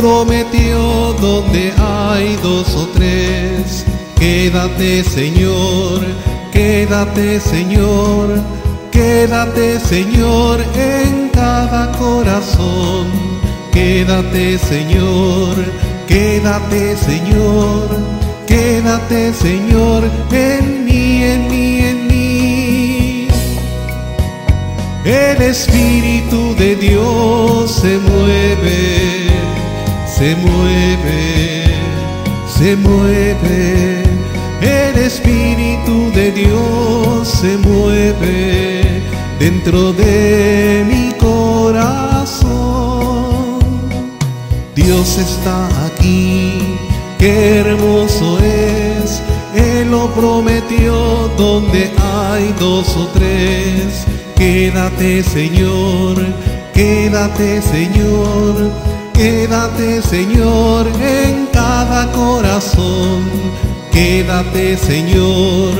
prometió donde hay dos o tres. Quédate Señor, quédate Señor, quédate Señor en cada corazón. Quédate Señor, quédate Señor, quédate Señor en mí, en mí, en mí. El Espíritu de Dios se mueve, se mueve, se mueve. El Espíritu de Dios se mueve dentro de mi corazón. Dios está aquí, qué hermoso es. Él lo prometió donde hay dos o tres. Quédate Señor, quédate Señor, quédate Señor en cada corazón. Quédate Señor,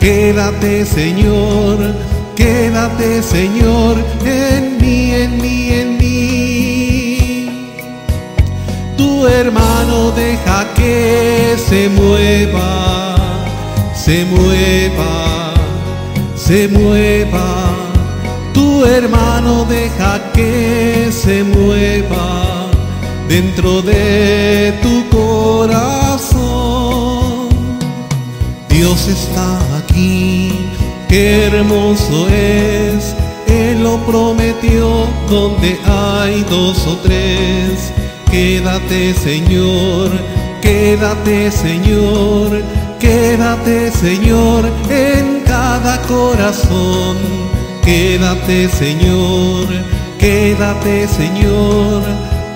quédate Señor, quédate Señor en mí, en mí, en mí. Tu hermano deja que se mueva, se mueva, se mueva. Tu hermano deja que se mueva dentro de tu corazón. Dios está aquí, qué hermoso es. Él lo prometió donde hay dos o tres. Quédate Señor, quédate Señor, quédate Señor en cada corazón. Quédate Señor, quédate Señor,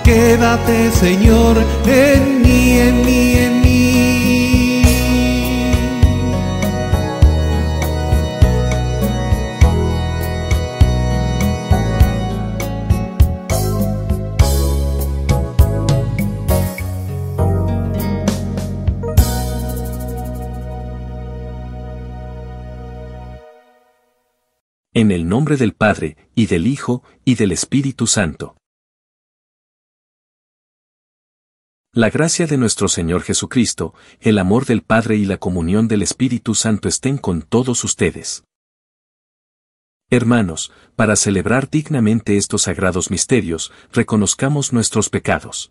quédate Señor en mí, en mí, en mí. En el nombre del Padre, y del Hijo, y del Espíritu Santo. La gracia de nuestro Señor Jesucristo, el amor del Padre y la comunión del Espíritu Santo estén con todos ustedes. Hermanos, para celebrar dignamente estos sagrados misterios, reconozcamos nuestros pecados.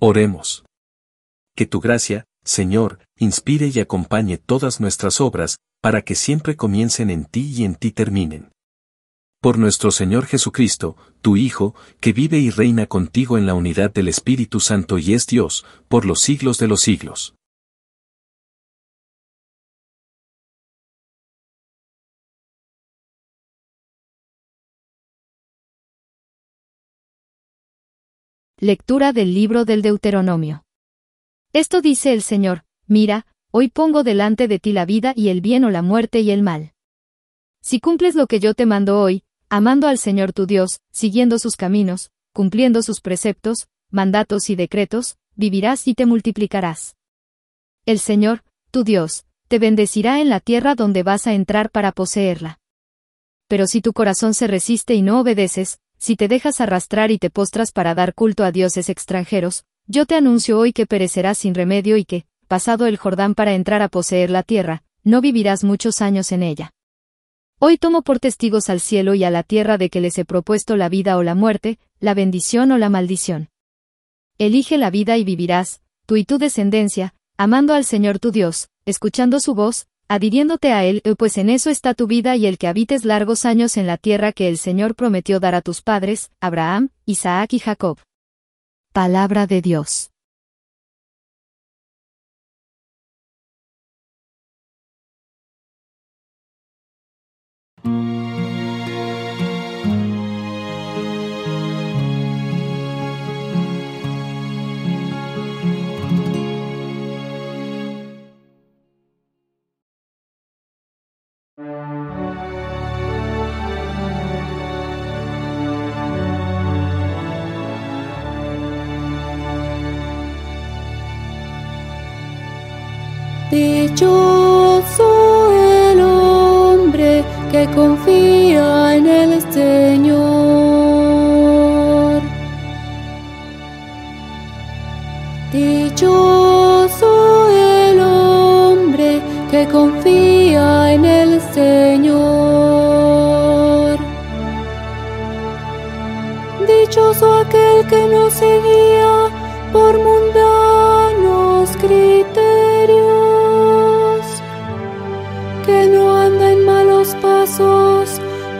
Oremos. Que tu gracia, Señor, inspire y acompañe todas nuestras obras, para que siempre comiencen en ti y en ti terminen. Por nuestro Señor Jesucristo, tu Hijo, que vive y reina contigo en la unidad del Espíritu Santo y es Dios, por los siglos de los siglos. Lectura del libro del Deuteronomio. Esto dice el Señor, mira, hoy pongo delante de ti la vida y el bien o la muerte y el mal. Si cumples lo que yo te mando hoy, amando al Señor tu Dios, siguiendo sus caminos, cumpliendo sus preceptos, mandatos y decretos, vivirás y te multiplicarás. El Señor, tu Dios, te bendecirá en la tierra donde vas a entrar para poseerla. Pero si tu corazón se resiste y no obedeces, si te dejas arrastrar y te postras para dar culto a dioses extranjeros, yo te anuncio hoy que perecerás sin remedio y que, pasado el Jordán para entrar a poseer la tierra, no vivirás muchos años en ella. Hoy tomo por testigos al cielo y a la tierra de que les he propuesto la vida o la muerte, la bendición o la maldición. Elige la vida y vivirás, tú y tu descendencia, amando al Señor tu Dios, escuchando su voz, adhiriéndote a Él, pues en eso está tu vida y el que habites largos años en la tierra que el Señor prometió dar a tus padres, Abraham, Isaac y Jacob. Palabra de Dios. Dichoso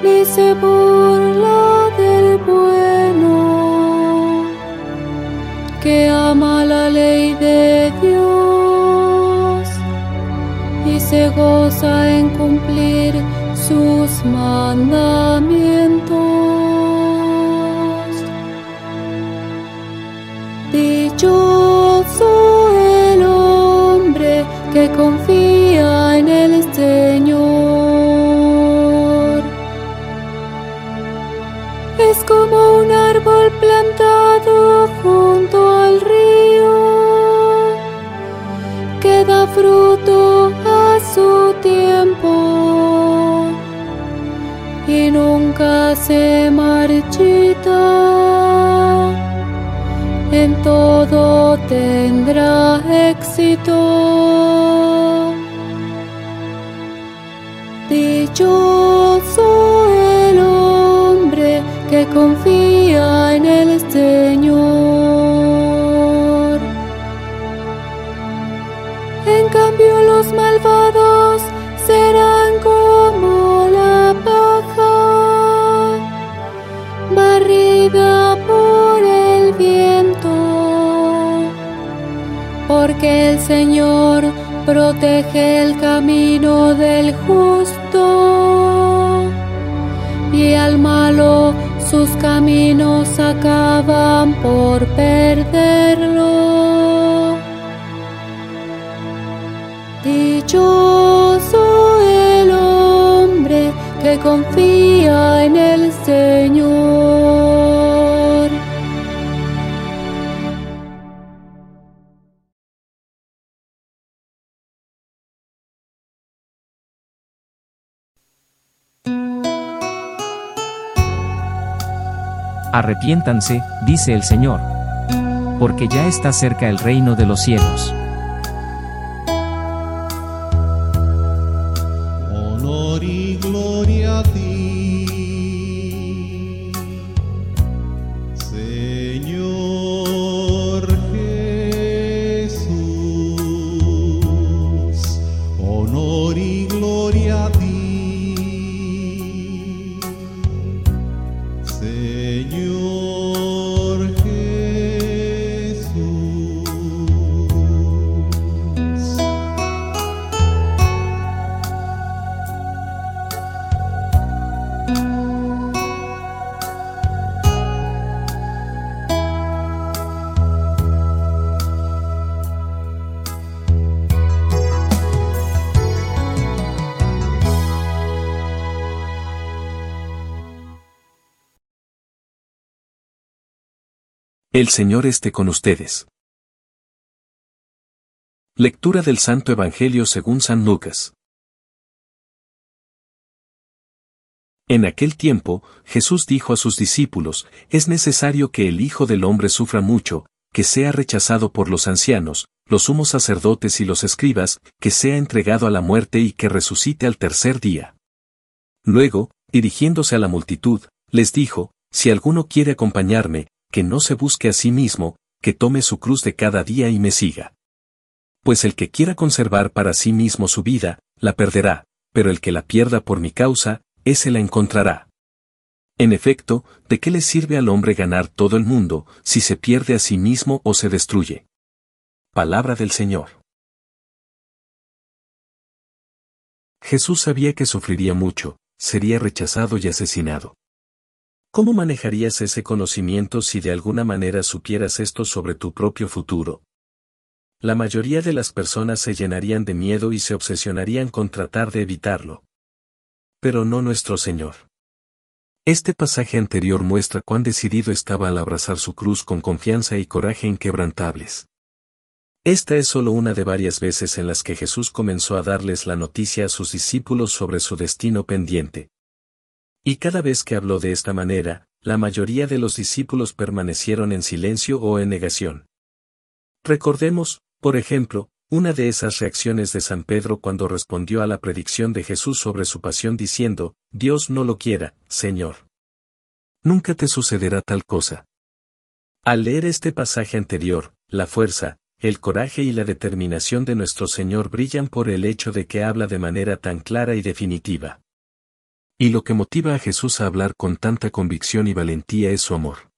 ni se burla del bueno, que ama la ley de Dios y se goza en cumplir sus mandamientos. Confía en el Señor. En cambio los malvados serán como la paja, barrida por el viento, porque el Señor protege el camino del justo caminos acaban por perderlo. Dichoso el hombre que confía en el Señor. Arrepiéntanse, dice el Señor. Porque ya está cerca el reino de los cielos. El Señor esté con ustedes. Lectura del Santo Evangelio según San Lucas. En aquel tiempo, Jesús dijo a sus discípulos, es necesario que el Hijo del Hombre sufra mucho, que sea rechazado por los ancianos, los sumos sacerdotes y los escribas, que sea entregado a la muerte y que resucite al tercer día. Luego, dirigiéndose a la multitud, les dijo, si alguno quiere acompañarme, que no se busque a sí mismo, que tome su cruz de cada día y me siga. Pues el que quiera conservar para sí mismo su vida, la perderá, pero el que la pierda por mi causa, ese la encontrará. En efecto, ¿de qué le sirve al hombre ganar todo el mundo, si se pierde a sí mismo o se destruye? Palabra del Señor. Jesús sabía que sufriría mucho, sería rechazado y asesinado. ¿Cómo manejarías ese conocimiento si de alguna manera supieras esto sobre tu propio futuro? La mayoría de las personas se llenarían de miedo y se obsesionarían con tratar de evitarlo. Pero no nuestro Señor. Este pasaje anterior muestra cuán decidido estaba al abrazar su cruz con confianza y coraje inquebrantables. Esta es solo una de varias veces en las que Jesús comenzó a darles la noticia a sus discípulos sobre su destino pendiente. Y cada vez que habló de esta manera, la mayoría de los discípulos permanecieron en silencio o en negación. Recordemos, por ejemplo, una de esas reacciones de San Pedro cuando respondió a la predicción de Jesús sobre su pasión diciendo, Dios no lo quiera, Señor. Nunca te sucederá tal cosa. Al leer este pasaje anterior, la fuerza, el coraje y la determinación de nuestro Señor brillan por el hecho de que habla de manera tan clara y definitiva. Y lo que motiva a Jesús a hablar con tanta convicción y valentía es su amor.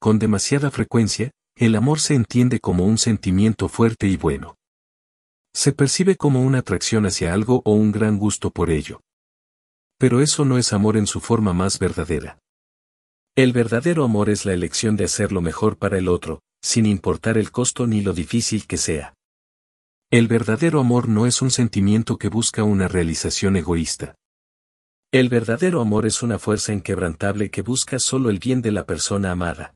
Con demasiada frecuencia, el amor se entiende como un sentimiento fuerte y bueno. Se percibe como una atracción hacia algo o un gran gusto por ello. Pero eso no es amor en su forma más verdadera. El verdadero amor es la elección de hacer lo mejor para el otro, sin importar el costo ni lo difícil que sea. El verdadero amor no es un sentimiento que busca una realización egoísta. El verdadero amor es una fuerza inquebrantable que busca solo el bien de la persona amada.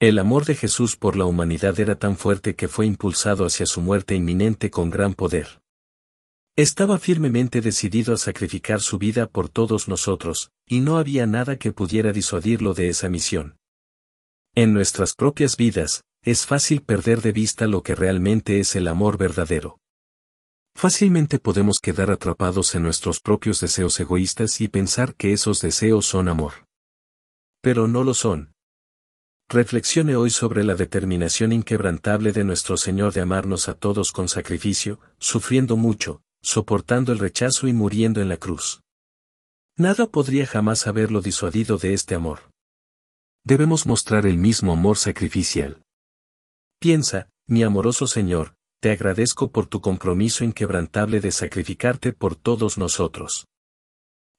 El amor de Jesús por la humanidad era tan fuerte que fue impulsado hacia su muerte inminente con gran poder. Estaba firmemente decidido a sacrificar su vida por todos nosotros, y no había nada que pudiera disuadirlo de esa misión. En nuestras propias vidas, es fácil perder de vista lo que realmente es el amor verdadero. Fácilmente podemos quedar atrapados en nuestros propios deseos egoístas y pensar que esos deseos son amor. Pero no lo son. Reflexione hoy sobre la determinación inquebrantable de nuestro Señor de amarnos a todos con sacrificio, sufriendo mucho, soportando el rechazo y muriendo en la cruz. Nada podría jamás haberlo disuadido de este amor. Debemos mostrar el mismo amor sacrificial. Piensa, mi amoroso Señor, te agradezco por tu compromiso inquebrantable de sacrificarte por todos nosotros.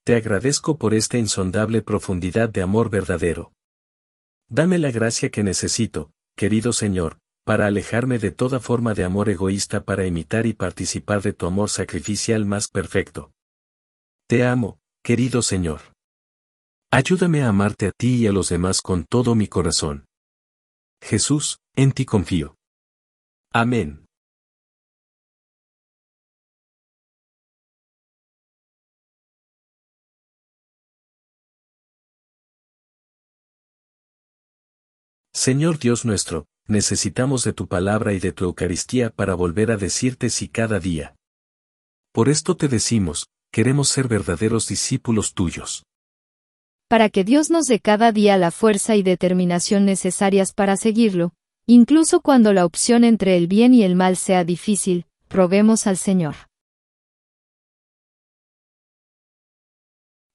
Te agradezco por esta insondable profundidad de amor verdadero. Dame la gracia que necesito, querido Señor, para alejarme de toda forma de amor egoísta para imitar y participar de tu amor sacrificial más perfecto. Te amo, querido Señor. Ayúdame a amarte a ti y a los demás con todo mi corazón. Jesús, en ti confío. Amén. Señor Dios nuestro, necesitamos de tu palabra y de tu Eucaristía para volver a decirte sí cada día. Por esto te decimos, queremos ser verdaderos discípulos tuyos. Para que Dios nos dé cada día la fuerza y determinación necesarias para seguirlo, incluso cuando la opción entre el bien y el mal sea difícil, probemos al Señor.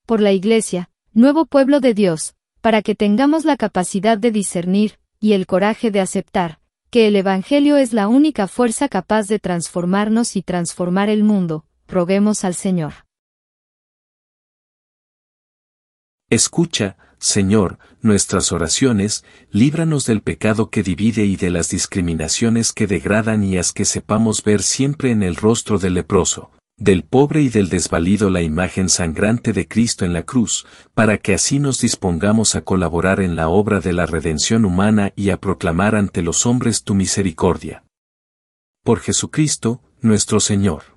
Por la Iglesia, nuevo pueblo de Dios, para que tengamos la capacidad de discernir, y el coraje de aceptar, que el Evangelio es la única fuerza capaz de transformarnos y transformar el mundo, roguemos al Señor. Escucha, Señor, nuestras oraciones, líbranos del pecado que divide y de las discriminaciones que degradan y haz que sepamos ver siempre en el rostro del leproso, del pobre y del desvalido la imagen sangrante de Cristo en la cruz, para que así nos dispongamos a colaborar en la obra de la redención humana y a proclamar ante los hombres tu misericordia. Por Jesucristo, nuestro Señor.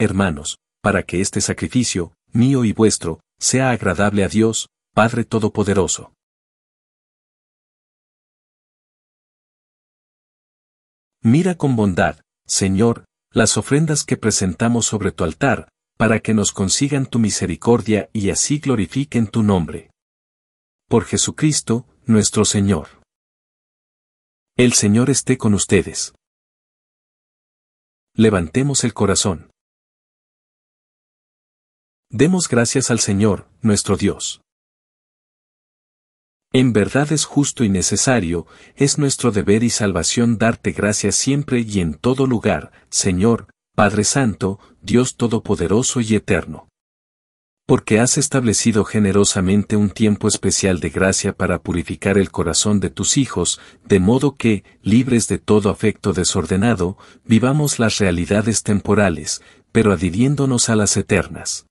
Hermanos, para que este sacrificio, mío y vuestro, sea agradable a Dios, Padre Todopoderoso. Mira con bondad, Señor, las ofrendas que presentamos sobre tu altar, para que nos consigan tu misericordia y así glorifiquen tu nombre. Por Jesucristo, nuestro Señor. El Señor esté con ustedes. Levantemos el corazón. Demos gracias al Señor, nuestro Dios. En verdad es justo y necesario, es nuestro deber y salvación darte gracias siempre y en todo lugar, Señor, Padre Santo, Dios Todopoderoso y Eterno. Porque has establecido generosamente un tiempo especial de gracia para purificar el corazón de tus hijos, de modo que, libres de todo afecto desordenado, vivamos las realidades temporales, pero adhiriéndonos a las eternas.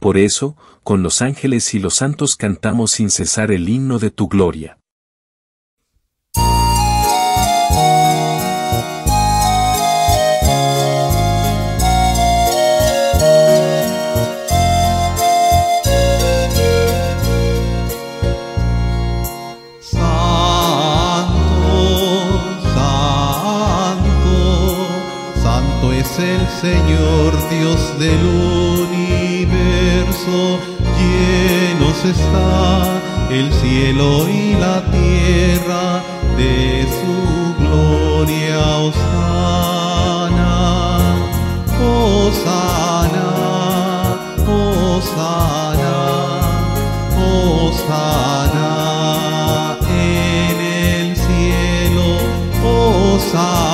Por eso, con los ángeles y los santos cantamos sin cesar el himno de tu gloria. El Señor Dios del llenos está el cielo y la tierra de su gloria. Osana, Osana, Osana, Osana en el cielo, Osana,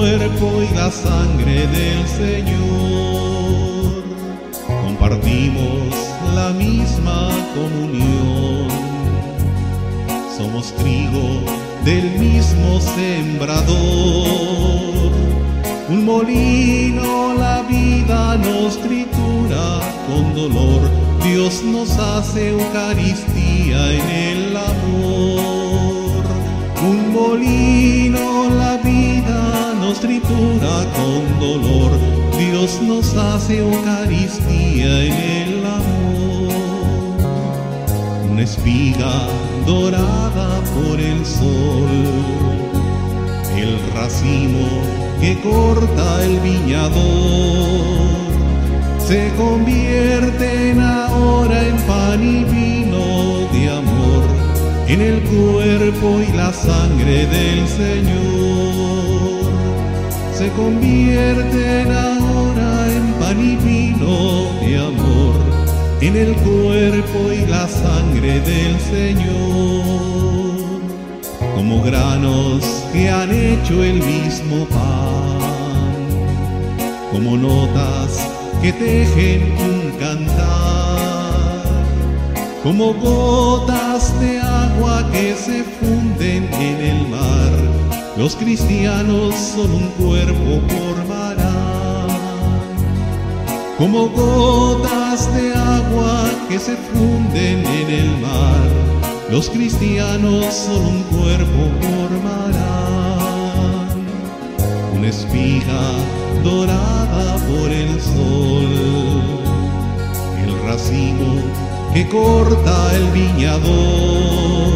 y la sangre del Señor. Compartimos la misma comunión. Somos trigo del mismo sembrador. Un molino la vida nos tritura con dolor. Dios nos hace Eucaristía en el amor. Un molino la nos tritura con dolor, Dios nos hace Eucaristía en el amor. Una espiga dorada por el sol, el racimo que corta el viñador, se convierten ahora en pan y vino de amor en el cuerpo y la sangre del Señor. Se convierten ahora en pan y vino de amor, en el cuerpo y la sangre del Señor. Como granos que han hecho el mismo pan, como notas que tejen un cantar como gotas de agua que se funden en el mar. Los cristianos son un cuerpo formarán. Como gotas de agua que se funden en el mar. Los cristianos son un cuerpo formarán. Una espiga dorada por el sol. El racimo que corta el viñador,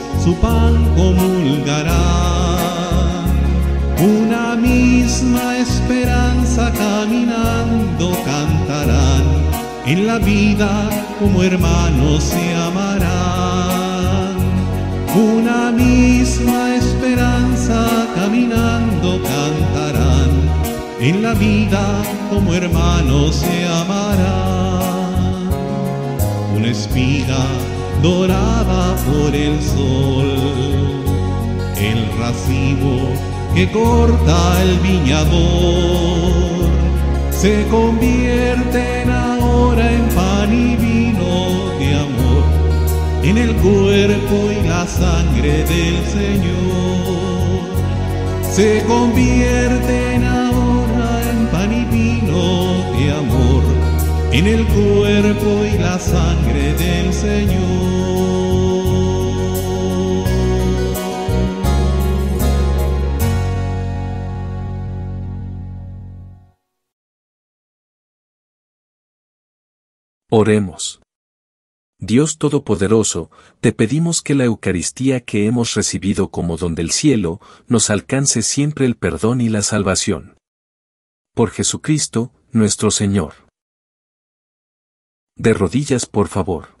su pan comulgarán. Una misma esperanza caminando cantarán, en la vida como hermanos se amarán. Una misma esperanza caminando cantarán, en la vida como hermanos se amarán. Una espiga dorada por el sol, el racimo que corta el viñador, se convierten ahora en pan y vino de amor, en el cuerpo y la sangre del Señor. Se convierten ahora en pan y vino de amor, en el cuerpo y la sangre del Señor. Oremos. Dios Todopoderoso, te pedimos que la Eucaristía que hemos recibido como don del cielo, nos alcance siempre el perdón y la salvación. Por Jesucristo, nuestro Señor. De rodillas, por favor.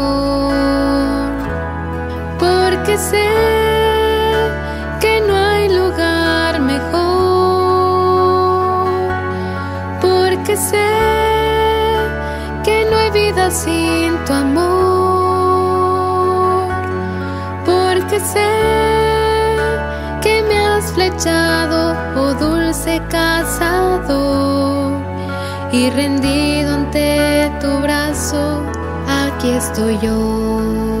porque sé que no hay lugar mejor, porque sé que no hay vida sin tu amor, porque sé que me has flechado, oh dulce cazador, y rendido ante tu brazo, aquí estoy yo.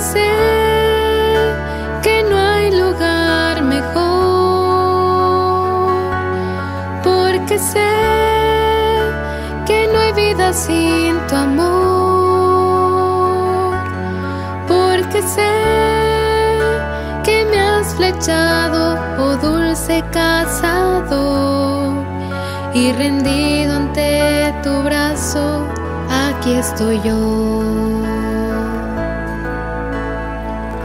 Sé que no hay lugar mejor, porque sé que no hay vida sin tu amor, porque sé que me has flechado, oh dulce cazador, y rendido ante tu brazo, aquí estoy yo.